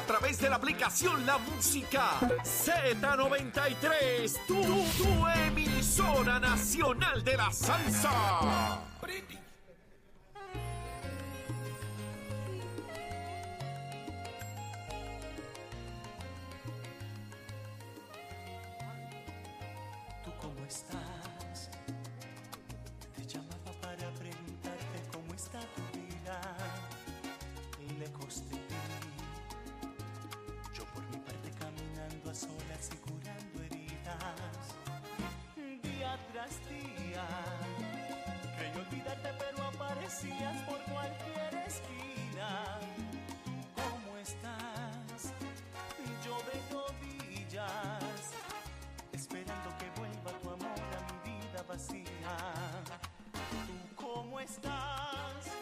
A través de la aplicación La Música Z93. Tu, emisora nacional de la salsa. ¿Tú cómo estás? Te llamaba para preguntarte cómo está tu vida. Lejos de a solas y curando heridas. Día tras día. Creí olvidarte pero aparecías por cualquier esquina. ¿Cómo estás? Yo de rodillas esperando que vuelva tu amor a mi vida vacía. ¿Tú cómo estás?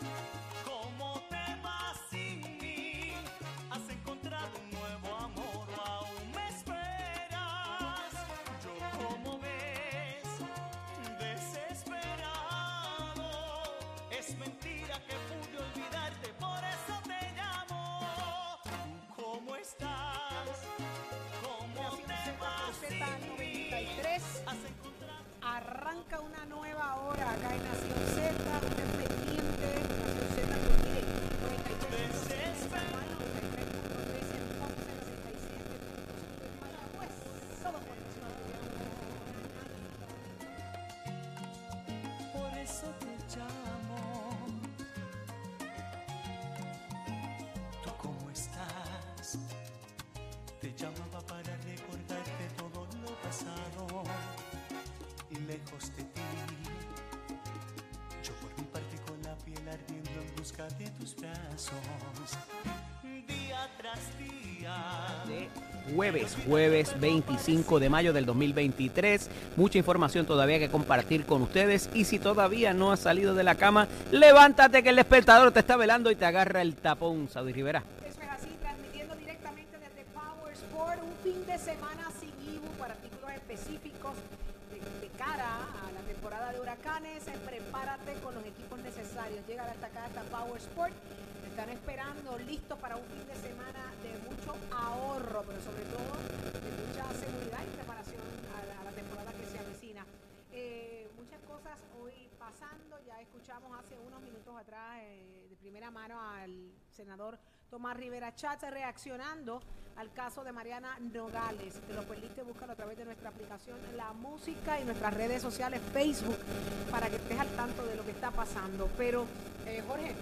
23 arranca una nueva hora acá en Nación Z, Nación Z por eso. Lejos de ti. Yo por mi parte con la piel ardiendo en busca de tus brazos. Día tras día. de jueves, jueves 25 de mayo del 2023. Mucha información todavía que compartir con ustedes y si todavía no has salido de la cama, levántate que el despertador te está velando y te agarra el tapón, Saudi Rivera. Eso es así, transmitiendo directamente desde Power Sport, un fin de semana sin Ibu para artículos específicos cara a la temporada de huracanes. Eh, Prepárate con los equipos necesarios. Llega hasta acá, hasta Power Sport. Están esperando, listos para un fin de semana de mucho ahorro, pero sobre todo de mucha seguridad y preparación a la, a la temporada que se avecina. Eh, muchas cosas hoy pasando. Ya escuchamos hace unos minutos atrás eh, de primera mano al senador Tomás Rivera Chatz reaccionando al caso de Mariana Nogales. Te lo perdiste, búscalo a través de nuestra aplicación La Música y nuestras redes sociales Facebook para que estés al tanto de lo que está pasando. Pero, eh, Jorge.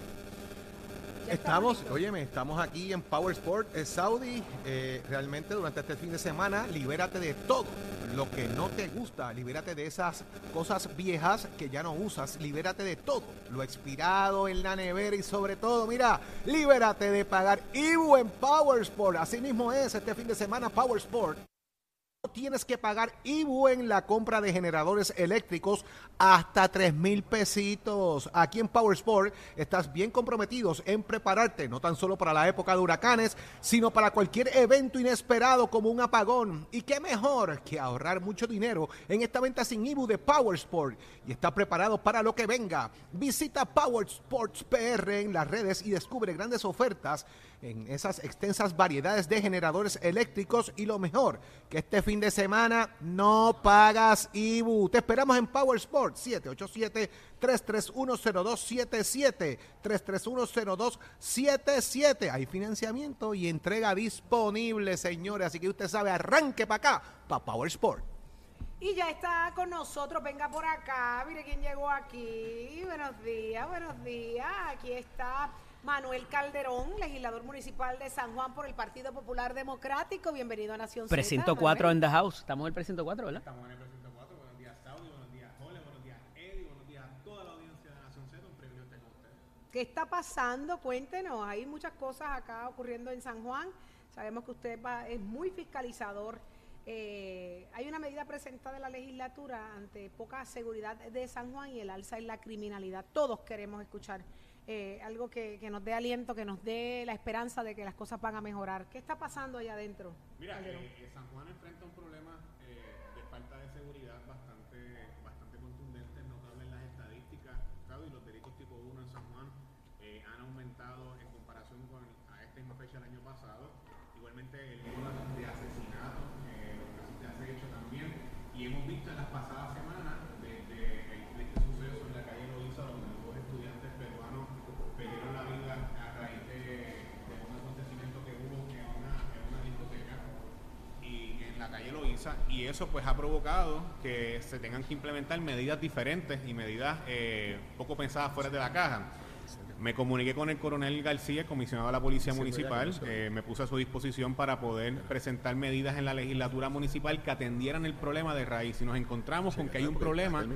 Estamos, listos. óyeme, estamos aquí en Power Sport eh, Saudi. eh, realmente durante este fin de semana, libérate de todo lo que no te gusta. Libérate de esas cosas viejas que ya no usas. Libérate de todo. Lo expirado en la nevera y sobre todo, mira, libérate de pagar IBU en Power Sport. Así mismo es este fin de semana Power Sport. Tienes que pagar IBU en la compra de generadores eléctricos hasta 3 mil pesitos. Aquí en Power Sport estás bien comprometidos en prepararte, no tan solo para la época de huracanes, sino para cualquier evento inesperado como un apagón. Y qué mejor que ahorrar mucho dinero en esta venta sin IBU de Power Sport y está preparado para lo que venga. Visita Power Sports PR en las redes y descubre grandes ofertas en esas extensas variedades de generadores eléctricos y lo mejor, que este fin de semana no pagas IBU. Te esperamos en Power Sport 787-3310277, 3310277. Hay financiamiento y entrega disponible, señores, así que usted sabe, arranque para acá, para Power Sport. Y ya está con nosotros, venga por acá, mire quién llegó aquí. Buenos días, buenos días. Aquí está Manuel Calderón, legislador municipal de San Juan por el Partido Popular Democrático. Bienvenido a Nación Precinto 4 Manuel. en the house. Estamos en el precinto 4, ¿verdad? Estamos en el precinto 4. Buenos días, Saudi. Buenos días, Jole. Buenos días, Eddie. Buenos días a toda la audiencia de Nación Z. Un privilegio estar con ustedes. ¿Qué está pasando? Cuéntenos. Hay muchas cosas acá ocurriendo en San Juan. Sabemos que usted va, es muy fiscalizador. Eh, hay una medida presentada en la legislatura ante poca seguridad de San Juan y el alza en la criminalidad. Todos queremos escuchar eh, algo que, que nos dé aliento, que nos dé la esperanza de que las cosas van a mejorar. ¿Qué está pasando allá adentro? Mira, eh, eh, San Juan enfrenta un problema y eso pues ha provocado que se tengan que implementar medidas diferentes y medidas eh, poco pensadas fuera de la caja. Me comuniqué con el coronel García, comisionado de la Policía Municipal, eh, me puse a su disposición para poder presentar medidas en la legislatura municipal que atendieran el problema de raíz. Y nos encontramos con que hay un problema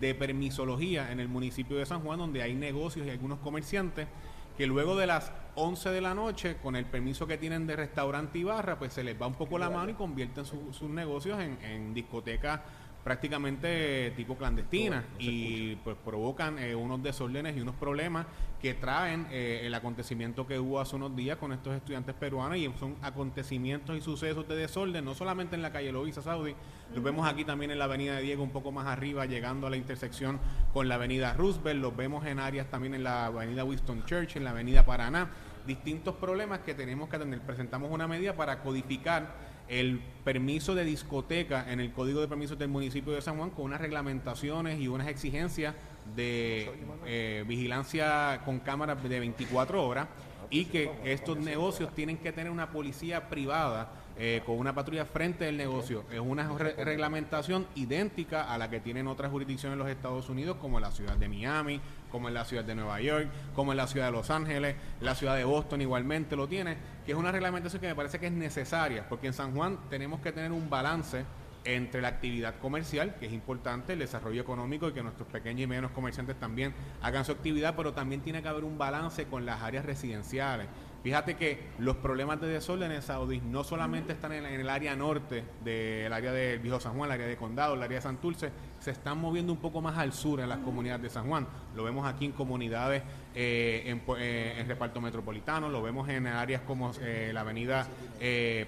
de permisología en el municipio de San Juan, donde hay negocios y algunos comerciantes que luego de las 11 de la noche, con el permiso que tienen de restaurante y barra, pues se les va un poco la mano y convierten su- sus negocios en, en discotecas prácticamente tipo clandestinas y pues provocan eh, unos desórdenes y unos problemas que traen eh, el acontecimiento que hubo hace unos días con estos estudiantes peruanos y son acontecimientos y sucesos de desorden, no solamente en la calle Loiza Saudi, los vemos aquí también en la avenida de Diego un poco más arriba, llegando a la intersección con la avenida Roosevelt, los vemos en áreas también en la avenida Winston Church, en la avenida Paraná, distintos problemas que tenemos que atender. Presentamos una medida para codificar el permiso de discoteca en el Código de Permisos del municipio de San Juan con unas reglamentaciones y unas exigencias de eh, vigilancia con cámaras de 24 horas y que estos negocios tienen que tener una policía privada eh, con una patrulla frente del negocio. Es una re- reglamentación idéntica a la que tienen otras jurisdicciones en los Estados Unidos, como la ciudad de Miami, como en la ciudad de Nueva York, como en la ciudad de Los Ángeles, la ciudad de Boston igualmente lo tiene, que es una reglamentación que me parece que es necesaria, porque en San Juan tenemos que tener un balance entre la actividad comercial, que es importante, el desarrollo económico y que nuestros pequeños y medianos comerciantes también hagan su actividad, pero también tiene que haber un balance con las áreas residenciales. Fíjate que los problemas de desorden en Saudí no solamente están en, el área norte del área del Viejo San Juan, el área de Condado, el área de Santurce, se están moviendo un poco más al sur en las comunidades de San Juan. Lo vemos aquí en comunidades eh, eh, en reparto metropolitano, lo vemos en áreas como eh, la avenida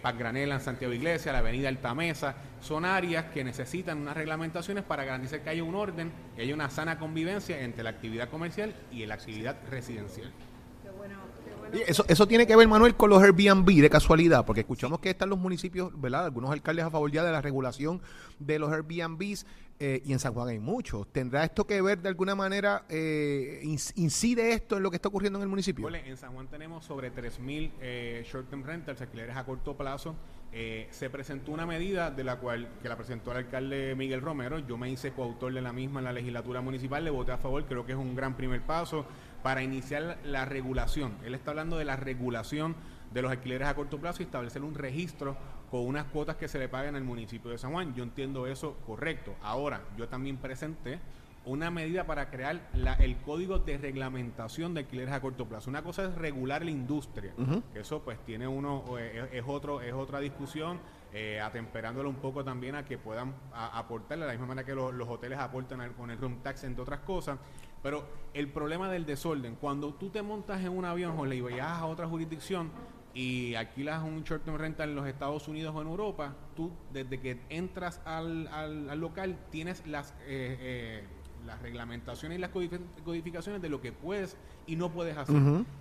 Paz Granela en Santiago Iglesia, la avenida Altamesa. Son áreas que necesitan unas reglamentaciones para garantizar que haya un orden, que haya una sana convivencia entre la actividad comercial y la actividad residencial. Qué bueno, qué bueno. Y Eso, eso tiene que ver, Manuel, con los Airbnb de casualidad, porque escuchamos que están los municipios, ¿verdad? Algunos alcaldes a favor ya de la regulación de los Airbnbs eh, y en San Juan hay muchos. ¿Tendrá esto que ver de alguna manera, eh, incide esto en lo que está ocurriendo en el municipio? En San Juan tenemos sobre 3.000 eh, short-term rentals, alquileres a corto plazo. Eh, se presentó una medida de la cual que la presentó el alcalde Miguel Romero. Yo me hice coautor de la misma en la legislatura municipal, le voté a favor. Creo que es un gran primer paso para iniciar la regulación. Él está hablando de la regulación de los alquileres a corto plazo y establecer un registro con unas cuotas que se le paguen al municipio de San Juan. Yo entiendo eso correcto. Ahora, yo también presenté una medida para crear la- el código de reglamentación de alquileres a corto plazo. Una cosa es regular la industria, que eso pues tiene uno, o es, es otro, es otra discusión, eh, atemperándolo un poco también a que puedan a- aportarle, de la misma manera que los, los hoteles aportan al- con el room tax, entre otras cosas. Pero el problema del desorden, cuando tú te montas en un avión o le viajas a otra jurisdicción, y alquilas un short term rental en los Estados Unidos o en Europa, tú desde que entras al, al- al local tienes las, eh, eh, las reglamentaciones y las codifi- codificaciones de lo que puedes y no puedes hacer.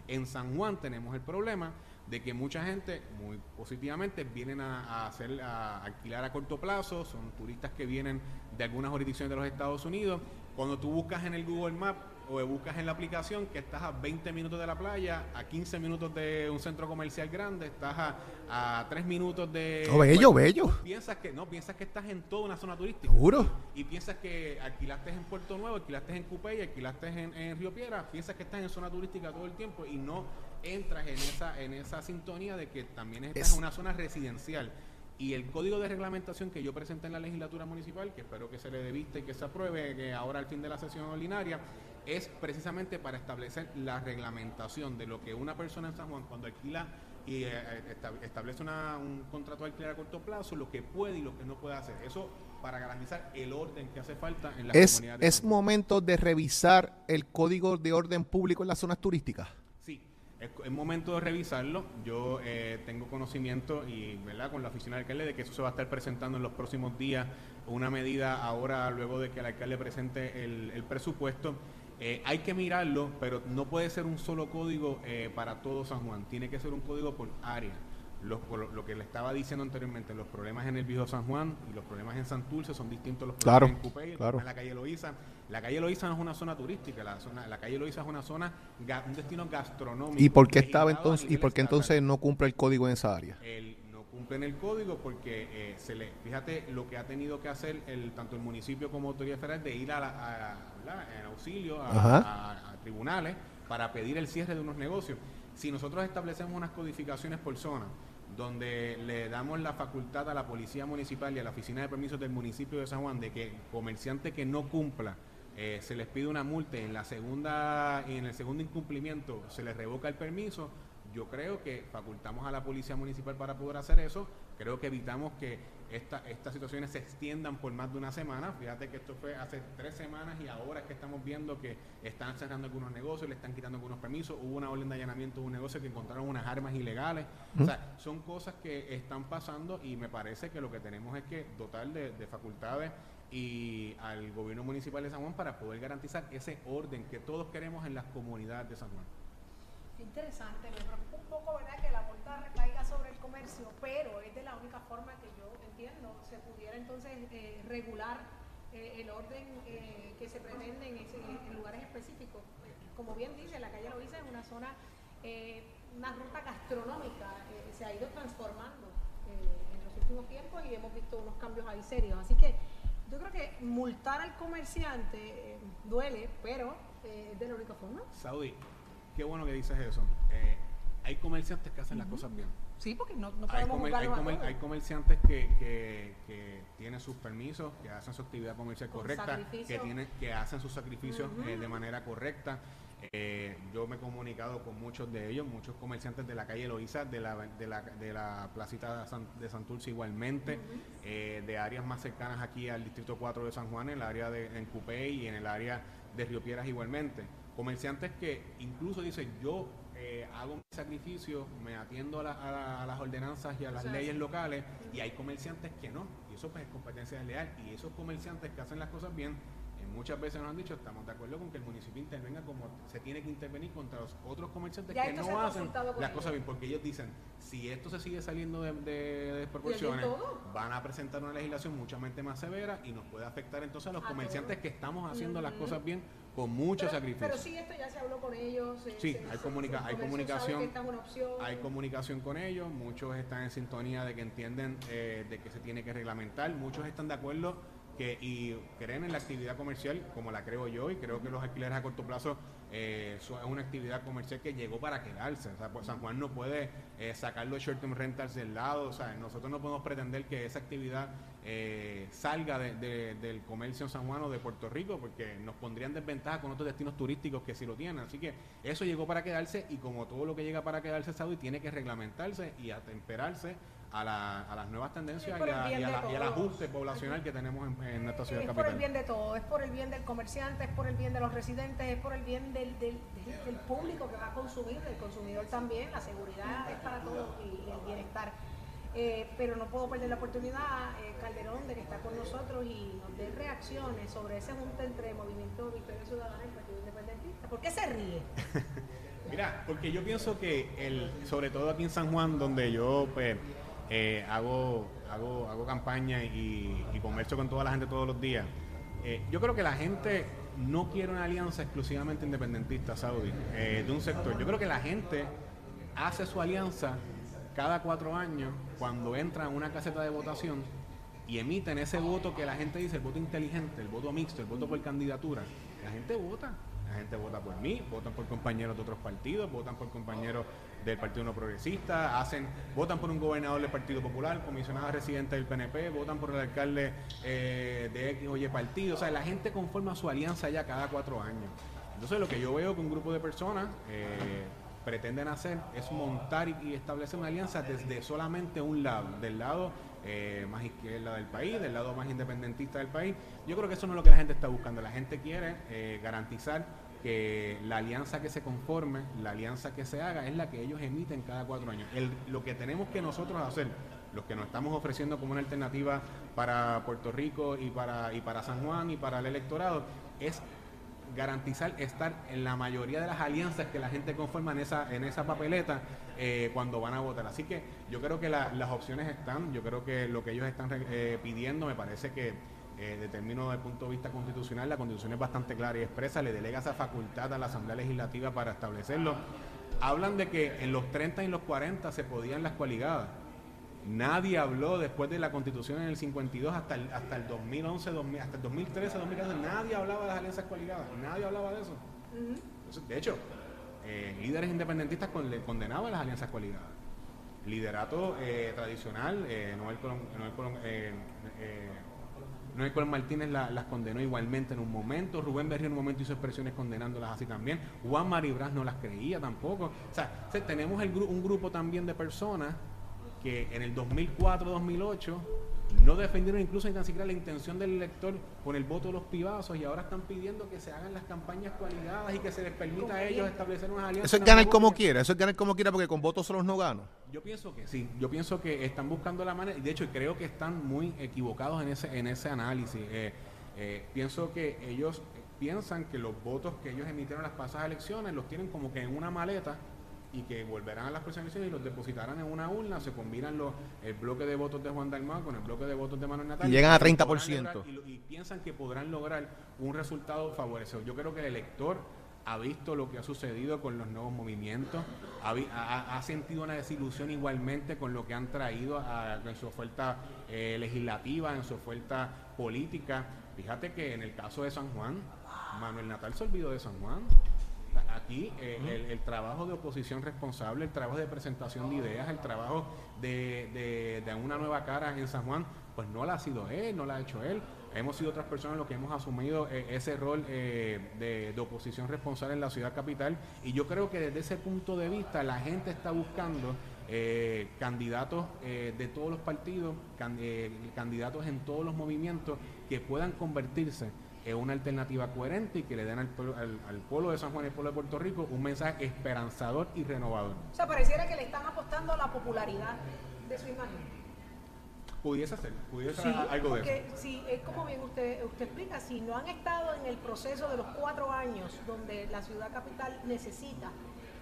En San Juan tenemos el problema de que mucha gente, muy positivamente, vienen a, a hacer a alquilar a corto plazo, son turistas que vienen de algunas jurisdicciones de los Estados Unidos. Cuando tú buscas en el Google Map o buscas en la aplicación que estás a 20 minutos de la playa, a 15 minutos de un centro comercial grande, estás a, a 3 minutos de... Oh, bello, bello. Piensas que no, piensas que estás en toda una zona turística. Seguro. Y piensas que alquilaste en Puerto Nuevo, alquilaste en Cupey, alquilaste en, en Río Piedra, piensas que estás en zona turística todo el tiempo y no entras en esa, en esa sintonía de que también estás Es- en una zona residencial. Y el código de reglamentación que yo presenté en la legislatura municipal, que espero que se le dé vista y que se apruebe que ahora al fin de la sesión ordinaria, es precisamente para establecer la reglamentación de lo que una persona en San Juan cuando alquila y eh, esta- establece una- un contrato de alquiler a corto plazo, lo que puede y lo que no puede hacer. Eso para garantizar el orden que hace falta en la Es, comunidad de es momento de revisar el código de orden público en las zonas turísticas. Es, momento de revisarlo. Yo eh, tengo conocimiento y verdad con la oficina del alcalde de que eso se va a estar presentando en los próximos días. Una medida ahora, luego de que el alcalde presente el, el presupuesto. Eh, hay que mirarlo, pero no puede ser un solo código eh, para todo San Juan. Tiene que ser un código por área. Los- lo, lo que le estaba diciendo anteriormente, los problemas en el viejo San Juan y los problemas en Santurce son distintos a los Claro, problemas en Cupey, el claro. en la calle Loíza. La calle Loíza no es una zona turística, la, zona, la calle Loíza es una zona, un destino gastronómico. ¿Y por qué estaba a entonces y por qué entonces no cumple el código en esa área? Él no cumple en el código porque eh, se le, fíjate lo que ha tenido que hacer el, tanto el municipio como autoridad federal de ir a, la, a- ¿verdad? en auxilio a, a- a tribunales para pedir el cierre de unos negocios. Si nosotros establecemos unas codificaciones por zona, donde le damos la facultad a la policía municipal y a la oficina de permisos del municipio de San Juan de que comerciante que no cumpla eh, se les pide una multa en la segunda en el segundo incumplimiento se les revoca el permiso yo creo que facultamos a la policía municipal para poder hacer eso. Creo que evitamos que esta- estas situaciones se extiendan por más de una semana. Fíjate que esto fue hace tres semanas y ahora es que estamos viendo que están cerrando algunos negocios le están quitando algunos permisos. Hubo una orden de allanamiento de un negocio que encontraron unas armas ilegales. O sea son cosas que están pasando y me parece que lo que tenemos es que dotar de, de facultades y al gobierno municipal de San Juan para poder garantizar ese orden que todos queremos en las comunidades de San Juan. Interesante, me preocupa un poco, ¿verdad?, que la multa recaiga sobre el comercio, pero es de la única forma que yo entiendo se pudiera entonces eh, regular eh, el orden eh, que se pretende en, lugares específicos. Como bien dice, la calle Loíza es una zona, una ruta gastronómica, se ha ido transformando en los últimos tiempos y hemos visto unos cambios ahí serios. Así que yo creo que multar al comerciante duele, pero es de la única forma. Saudi, qué bueno que dices eso. Eh, hay comerciantes que hacen las cosas bien. Sí, porque no, no Hay, podemos comer- hay juzgarlos a comer- hay comerciantes que, que, que tienen sus permisos, que hacen su actividad comercial Con correcta, que, tienen, que hacen sus sacrificios eh, de manera correcta. Eh, yo me he comunicado con muchos de ellos, muchos comerciantes de la calle Loíza, de la, de la, de la placita de, San, de Santurce igualmente, eh, de áreas más cercanas aquí al Distrito 4 de San Juan, en el área de en Cupey y en el área de Río Piedras igualmente. Comerciantes que incluso dicen, yo eh, hago mi sacrificio, me atiendo a, la- a la- a las ordenanzas y a las leyes locales, y hay comerciantes que no, y eso pues es competencia desleal, y esos comerciantes que hacen las cosas bien, eh, muchas veces nos han dicho, estamos de acuerdo con que el municipio intervenga como se tiene que intervenir contra los otros comerciantes Ya que no ha hacen las ellos. cosas bien, porque ellos dicen, si esto se sigue saliendo de, de desproporciones, van a presentar una legislación mucho más severa y nos puede afectar entonces a los A comerciantes que estamos haciendo las cosas bien con mucho pero, sacrificio. Pero sí, esto ya se habló con ellos. eh, Sí, se- hay comunica- comunicación. Hay comunicación con ellos, muchos están en sintonía de que entienden eh, de que se tiene que reglamentar, muchos están de acuerdo que y creen en la actividad comercial como la creo yo y creo que los alquileres a corto plazo eh, es una actividad comercial que llegó para quedarse. O sea, pues, San Juan no puede eh, sacar los short term rentals del lado, o sea, nosotros no podemos pretender que esa actividad eh, salga de- de- del comercio en San Juan o de Puerto Rico porque nos pondría en desventaja con otros destinos turísticos que sí lo tienen. Así que eso llegó para quedarse y como todo lo que llega para quedarse, Saudi, tiene que reglamentarse y atemperarse a, la- a las nuevas tendencias Es por y, a- y la- y al ajuste poblacional que tenemos en, en nuestra ciudad es por capital. el bien de todo, es por el bien del comerciante, es por el bien de los residentes, es por el bien del, del, del- del público que va a consumir, del consumidor también. La seguridad es para todos y el bienestar. Eh, pero no puedo perder la oportunidad, eh, Calderón, de que está con nosotros y nos dé reacciones sobre ese junta entre Movimiento Victoria Ciudadana y Partido Independentista. ¿Por qué se ríe? Mira, porque yo pienso que el, sobre todo aquí en San Juan, donde yo pues eh, hago, hago, hago campaña y, y comercio con toda la gente todos los días, eh, yo creo que la gente no quiere una alianza exclusivamente independentista, Saudi, eh, de un sector. Yo creo que la gente hace su alianza cada cuatro años cuando entra a una caseta de votación y emiten ese voto que la gente dice, el voto inteligente, el voto mixto, el voto por candidatura. La gente vota. La gente vota por mí, votan por compañeros de otros partidos, votan por compañeros del Partido No Progresista, hacen, votan por un gobernador del Partido Popular, comisionada residente del PNP, votan por el alcalde eh, de X o Y partido. O sea, la gente conforma su alianza ya cada cuatro años. Entonces lo que yo veo que un grupo de personas eh, pretenden hacer es montar y, establecer una alianza desde solamente un lado, del lado eh, más izquierda del país, del lado más independentista del país. Yo creo que eso no es lo que la gente está buscando. La gente quiere eh, garantizar que la alianza que se conforme, la alianza que se haga, es la que ellos emiten cada cuatro años. Lo que tenemos que nosotros hacer, los que nos estamos ofreciendo como una alternativa para Puerto Rico y para, y para San Juan y para el electorado, es garantizar estar en la mayoría de las alianzas que la gente conforma en esa, en esa papeleta eh, cuando van a votar. Así que yo creo que la- las opciones están, yo creo que lo que ellos están eh, pidiendo me parece que eh, de término del punto de vista constitucional, la constitución es bastante clara y expresa, le delega esa facultad a la Asamblea Legislativa para establecerlo. Hablan de que en los 30 y los 40 se podían las coaligadas. Nadie habló después de la constitución en el 52 hasta el, hasta el 2011, 2000, hasta el 2013, 2014, nadie hablaba de las alianzas coaligadas, nadie hablaba de eso. Entonces, de hecho, eh, líderes independentistas con- le condenaban las alianzas coaligadas. Liderato eh, tradicional, eh, Noel Colón, Noel Colón, eh, eh, Noel Colón Martínez la- las condenó igualmente en un momento, Rubén Berrío en un momento hizo expresiones condenándolas así también, Juan Maribras no las creía tampoco. O sea, o sea, tenemos el gru- un grupo también de personas que en el 2004-2008 no defendieron incluso ni tan siquiera la intención del elector con el voto de los pibazos y ahora están pidiendo que se hagan las campañas coaligadas y que se les permita a ellos establecer unas alianzas. Eso es ganar como quiera, eso es ganar como quiera porque con votos solos no gano. Yo pienso que sí, yo pienso que están buscando la manera, y de hecho creo que están muy equivocados en ese, en ese análisis. Eh, eh, pienso que ellos piensan que los votos que ellos emitieron en las pasadas elecciones los tienen como que en una maleta y que volverán a las elecciones y los depositarán en una urna, se combinan los, el bloque de votos de Juan Dalmau con el bloque de votos de Manuel Natal. Y llegan a podrán 30%. lograr- Y, piensan que podrán lograr un resultado favorecedor. Yo creo que el elector ha visto lo que ha sucedido con los nuevos movimientos, ha, ha- ha sentido una desilusión igualmente con lo que han traído a- en su oferta eh, legislativa, en su oferta política. Fíjate que en el caso de San Juan, Manuel Natal se olvidó de San Juan. Aquí eh, el, el trabajo de oposición responsable, el trabajo de presentación de ideas, el trabajo de, de- de una nueva cara en San Juan, pues no la ha sido él, no la ha hecho él. Hemos sido otras personas los que hemos asumido eh, ese rol eh, de, de oposición responsable en la ciudad capital y yo creo que desde ese punto de vista la gente está buscando eh, candidatos eh, de todos los partidos, can- candidatos en todos los movimientos que puedan convertirse en una alternativa coherente y que le den al pueblo, al, al pueblo de San Juan y al pueblo de Puerto Rico un mensaje esperanzador y renovador. O sea, pareciera que le están apostando a la popularidad de su imagen. Pudiese ser, pudiese Sí, ser algo de porque eso. si es como bien usted, usted explica, si no han estado en el proceso de los cuatro años donde la ciudad capital necesita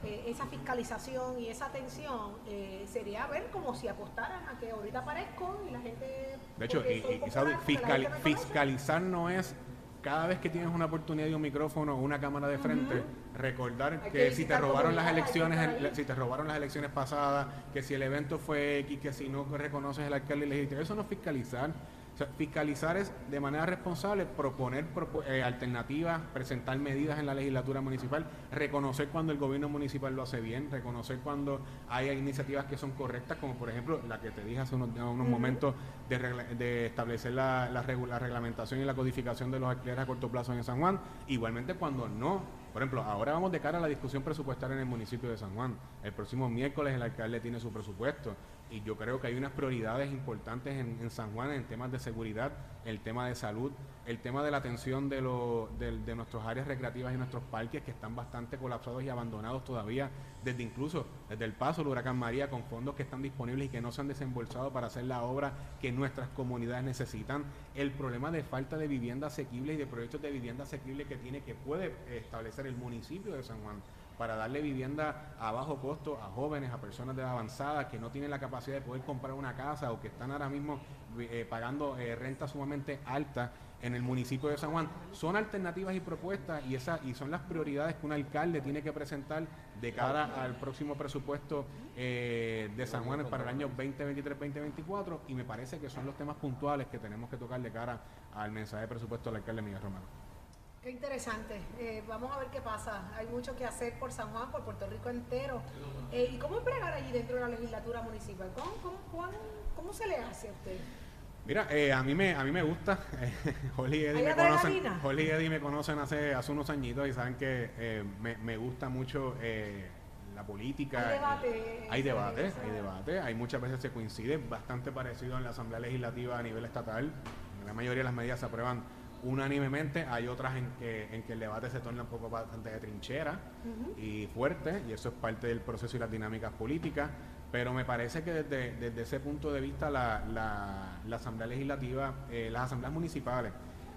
eh, esa fiscalización y esa atención, eh, sería ver como si apostaran a que ahorita aparezco y la gente... De hecho, y, y- popular, fiscalizar no es cada vez que tienes una oportunidad de un micrófono o una cámara de frente, recordar que, que si te robaron las elecciones, si te robaron las elecciones pasadas, que si el evento fue X, que si no reconoces el alcalde legítimo, eso no es fiscalizar. O sea, fiscalizar es de manera responsable proponer propo- eh, alternativas, presentar medidas en la legislatura municipal, reconocer cuando el gobierno municipal lo hace bien, reconocer cuando hay iniciativas que son correctas, como por ejemplo la que te dije hace unos, unos momentos de, establecer la, la regu- la reglamentación y la codificación de los alquileres a corto plazo en San Juan, igualmente cuando no. Por ejemplo, ahora vamos de cara a la discusión presupuestaria en el municipio de San Juan. El próximo miércoles el alcalde tiene su presupuesto y yo creo que hay unas prioridades importantes en, San Juan en temas de seguridad, el tema de salud, el tema de la atención de, de nuestras áreas recreativas y nuestros parques que están bastante colapsados y abandonados todavía, desde incluso desde el paso del huracán María con fondos que están disponibles y que no se han desembolsado para hacer la obra que nuestras comunidades necesitan, el problema de falta de vivienda asequible y de proyectos de vivienda asequible que tiene que puede establecer el municipio de San Juan para darle vivienda a bajo costo a jóvenes, a personas de avanzada que no tienen la capacidad de poder comprar una casa o que están ahora mismo eh, pagando eh, renta sumamente alta en el municipio de San Juan. Son alternativas y propuestas y, esa, y son las prioridades que un alcalde tiene que presentar de cara al próximo presupuesto eh, de San Juan para el año 2023-2024 y me parece que son los temas puntuales que tenemos que tocar de cara al mensaje de presupuesto del alcalde Miguel Romano. Qué interesante. Eh, vamos a ver qué pasa. Hay mucho que hacer por San Juan, por Puerto Rico entero. Eh, ¿Y cómo es bregar allí dentro de la legislatura municipal? ¿Cómo, cómo, cómo se le hace a usted? Mira, eh, a mí me a mí me gusta. Holly y Eddie ¿Hay me conocen. Holly y Eddie me conocen hace hace unos añitos y saben que eh, me, me gusta mucho eh, la política. Hay debate. Hay debate, hay debate. Hay muchas veces se coincide, bastante parecido en la Asamblea Legislativa a nivel estatal. La mayoría de las medidas se aprueban unánimemente. Hay otras en que, en que el debate se torna un poco bastante de trinchera y fuerte, y eso es parte del proceso y las dinámicas políticas. Pero me parece que desde, desde ese punto de vista la, la- la Asamblea Legislativa, eh, las asambleas municipales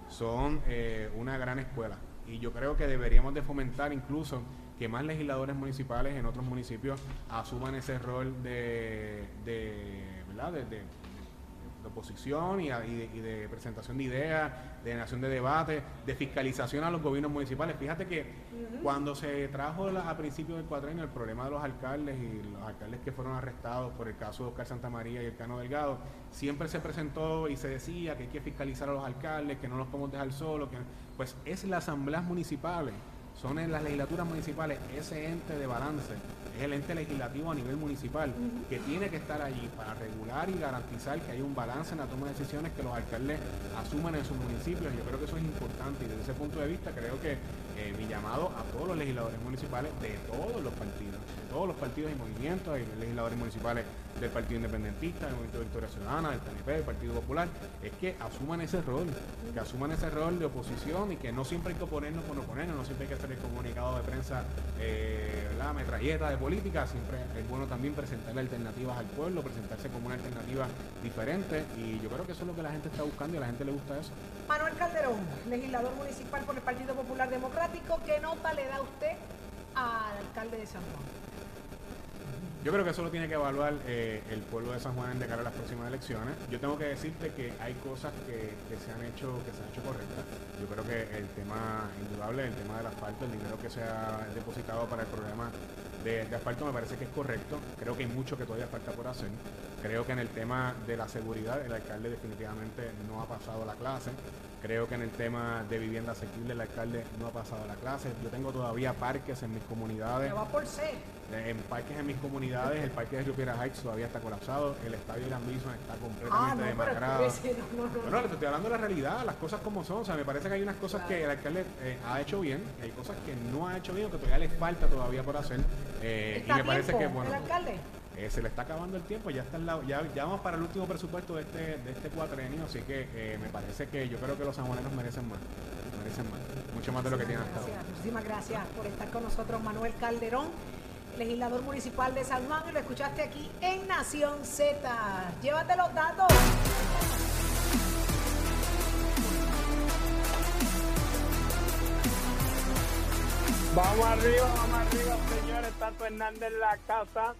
son eh, una gran escuela. Y yo creo que deberíamos de fomentar incluso que más legisladores municipales en otros municipios asuman ese rol de, de, ¿verdad? de, de- de oposición y, a- y de, y de presentación de ideas, de generación de debate, de fiscalización a los gobiernos municipales. Fíjate que cuando se trajo la- a principios del cuatrenio el problema de los alcaldes y los alcaldes que fueron arrestados por el caso de Oscar Santamaría y el Cano Delgado, siempre se presentó y se decía que hay que fiscalizar a los alcaldes, que no los podemos dejar solos, que pues es las asambleas municipales, son en las legislaturas municipales ese ente de balance, es el ente legislativo a nivel municipal que tiene que estar allí para regular y garantizar que hay un balance en la toma de decisiones que los alcaldes asuman en sus municipios. Yo creo que eso es importante y desde ese punto de vista creo que eh, mi llamado a todos los legisladores municipales de todos los partidos, de todos los partidos y movimientos, hay legisladores municipales del Partido Independentista, del Movimiento de Victoria Ciudadana, del TNP, del Partido Popular, es que asuman ese rol, que asuman ese rol de oposición y que no siempre hay que oponernos por oponernos, no siempre hay que hacer el comunicado de prensa, eh, la metralleta de política, siempre es bueno también presentarle alternativas al pueblo, presentarse como una alternativa diferente y yo creo que eso es lo que la gente está buscando y a la gente le gusta eso. Manuel Calderón, legislador municipal por el Partido Popular Democrático, ¿qué nota le da usted al alcalde de San Juan? Yo creo que eso lo tiene que evaluar eh, el pueblo de San Juan de cara a las próximas elecciones. Yo tengo que decirte que hay cosas que, se han hecho que se han hecho correctas. Yo creo que el tema indudable, el tema del asfalto, el dinero que se ha depositado para el programa de, de asfalto me parece que es correcto. Creo que hay mucho que todavía falta por hacer. Creo que en el tema de la seguridad el alcalde definitivamente no ha pasado la clase. Creo que en el tema de vivienda asequible el alcalde no ha pasado la clase. Yo tengo todavía parques en mis comunidades. Que va por C. Eh, En parques en mis comunidades, el parque de Río Heights todavía está colapsado, el estadio de las mismas está completamente Ah, no, pero demacrado. no, no. Bueno, te estoy hablando de la realidad, las cosas como son. O sea, me parece que hay unas cosas que el alcalde eh, ha hecho bien, hay cosas que no ha hecho bien que todavía le falta todavía por hacer. eh, y ¿Está me parece que, bueno, el alcalde? Eh, se le está acabando el tiempo, ya está en la- ya, ya vamos para el último presupuesto de este, de este cuatrenio, así que eh, me parece que yo creo que los sanjuaneros merecen más, merecen más, mucho más de lo que tienen hasta ahora. Muchísimas gracias por estar con nosotros, Manuel Calderón, legislador municipal de San Juan, y lo escuchaste aquí en Nación Z. Llévate los datos. Vamos arriba, vamos arriba, señores. Tato Hernández en la casa.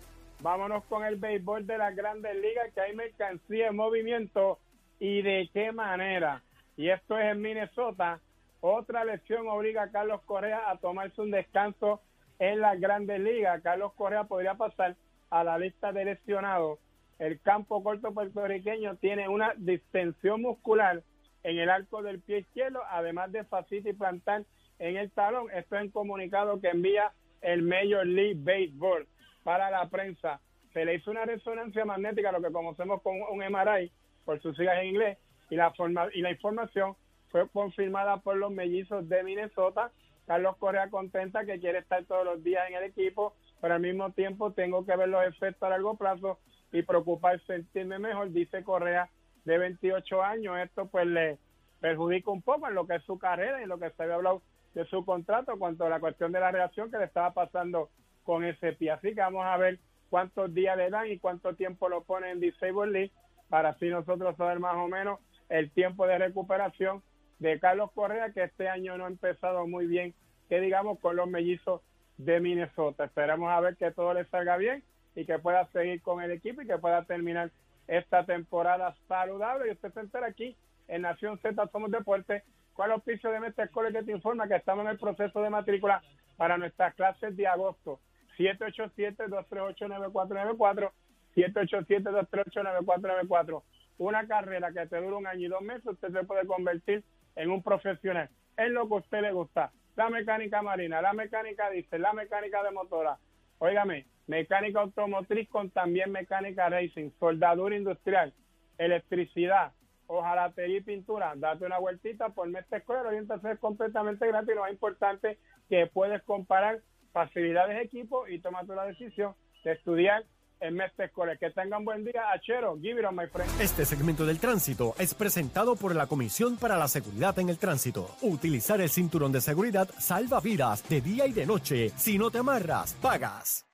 Vámonos con el béisbol de las grandes ligas, que hay mercancía en movimiento. ¿Y de qué manera? Y esto es en Minnesota. Otra lesión obliga a Carlos Correa a tomarse un descanso en las grandes ligas. Carlos Correa podría pasar a la lista de lesionados. El campo corto puertorriqueño tiene una distensión muscular en el arco del pie izquierdo, además de fascitis plantar en el talón. Esto es en comunicado que envía el Major League Baseball para la prensa. Se le hizo una resonancia magnética, lo que conocemos como un MRI, por sus siglas en inglés, y la, forma, y la información fue confirmada por los mellizos de Minnesota. Carlos Correa contenta que quiere estar todos los días en el equipo, pero al mismo tiempo tengo que ver los efectos a largo plazo y preocuparse, sentirme mejor, dice Correa, de 28 años. Esto pues le perjudica un poco en lo que es su carrera y lo que se había hablado de su contrato cuanto a la cuestión de la relación que le estaba pasando con ese pie. Así que vamos a ver cuántos días le dan y cuánto tiempo lo pone en Disabled League para así nosotros saber más o menos el tiempo de recuperación de Carlos Correa, que este año no ha empezado muy bien, que digamos, con los mellizos de Minnesota. Esperamos a ver que todo le salga bien y que pueda seguir con el equipo y que pueda terminar esta temporada saludable. Y usted se entera aquí en Nación Z Somos Deporte, cuál auspicio de Mestre Escolar que te informa que estamos en el proceso de matrícula para nuestras clases de agosto. 787-238-9494, 787-238-9494. Una carrera que te dura un año y dos meses, usted se puede convertir en un profesional en lo que a usted le gusta. La mecánica marina, la mecánica diésel, la mecánica de motora. Óigame, mecánica automotriz con también mecánica racing, soldadura industrial, electricidad, hojalatería y pintura. Date una vueltita por Mestre Escolar, orientación es completamente gratis. Lo más importante que puedes comparar facilidades, equipo y toma la decisión de estudiar en Mestre Escolar. Que tengan buen día. Achero, give it on my friend. Este segmento del tránsito es presentado por la Comisión para la Seguridad en el Tránsito. Utilizar el cinturón de seguridad salva vidas de día y de noche. Si no te amarras, pagas.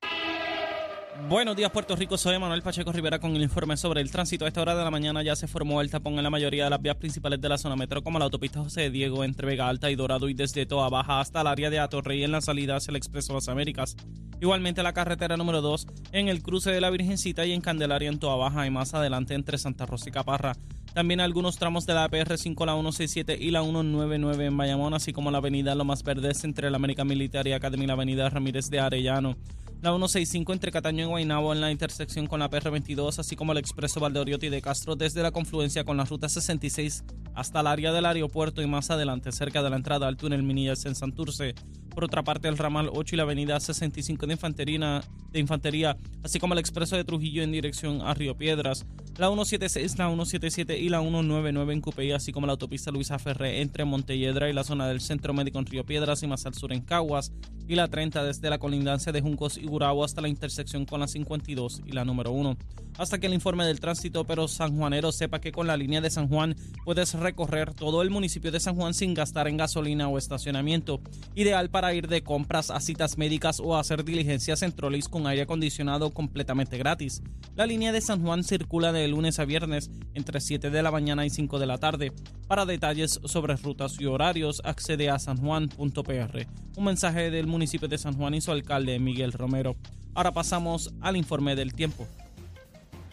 Buenos días, Puerto Rico. Soy Manuel Pacheco Rivera con el informe sobre el tránsito. A esta hora de la mañana ya se formó el tapón en la mayoría de las vías principales de la zona metro, como la autopista José Diego entre Vega Alta y Dorado y desde Toa Baja hasta el área de Atorrey en la salida hacia el Expreso Las Américas. Igualmente la carretera número 2 en el cruce de la Virgencita y en Candelaria en Toa Baja y más adelante entre Santa Rosa y Caparra. También algunos tramos de la PR5, la 167 y la 199 en Bayamón, así como la avenida Lomas Verdes entre la América Militar y Academy y la avenida Ramírez de Arellano la 165 entre Cataño y Guaynabo en la intersección con la PR22, así como el expreso Valdeoriotti de Castro desde la confluencia con la ruta 66 hasta el área del aeropuerto y más adelante cerca de la entrada al túnel Minillas en Santurce. Por otra parte, el ramal 8 y la avenida 65 de infantería, de infantería, así como el expreso de Trujillo en dirección a Río Piedras, la 176, la 177 y la 199 en Cupey, así como la autopista Luisa Ferré entre Montelledra y la zona del Centro Médico en Río Piedras y más al sur en Caguas, y la 30 desde la colindancia de Juncos y Gurabo hasta la intersección con la 52 y la número 1. Hasta que el informe del tránsito, pero sanjuanero sepa que con la línea de San Juan puedes recorrer todo el municipio de San Juan sin gastar en gasolina o estacionamiento. Ideal ir de compras a citas médicas o hacer diligencias en trolis con aire acondicionado completamente gratis. La línea de San Juan circula de lunes a viernes entre 7 de la mañana y 5 de la tarde. Para detalles sobre rutas y horarios, accede a sanjuan.pr. Un mensaje del municipio de San Juan y su alcalde Miguel Romero. Ahora pasamos al informe del tiempo.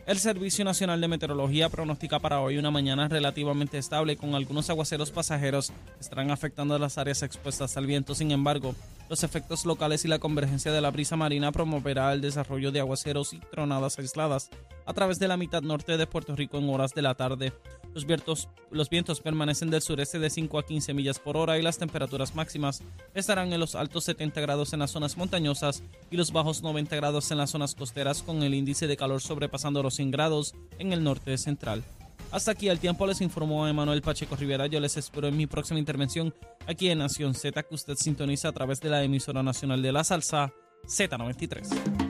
El Servicio Nacional de Meteorología pronostica para hoy una mañana relativamente estable con algunos aguaceros pasajeros que estarán afectando las áreas expuestas al viento. Sin embargo, los efectos locales y la convergencia de la brisa marina promoverá el desarrollo de aguaceros y tronadas aisladas a través de la mitad norte de Puerto Rico en horas de la tarde. Los vientos, los vientos permanecen del sureste de 5 a 15 millas por hora y las temperaturas máximas estarán en los altos 70 grados en las zonas montañosas y los bajos 90 grados en las zonas costeras con el índice de calor sobrepasando los 100 grados en el norte central. Hasta aquí el tiempo les informó Emanuel Pacheco Rivera. Yo les espero en mi próxima intervención aquí en Nación Z que usted sintoniza a través de la emisora nacional de la salsa Z93.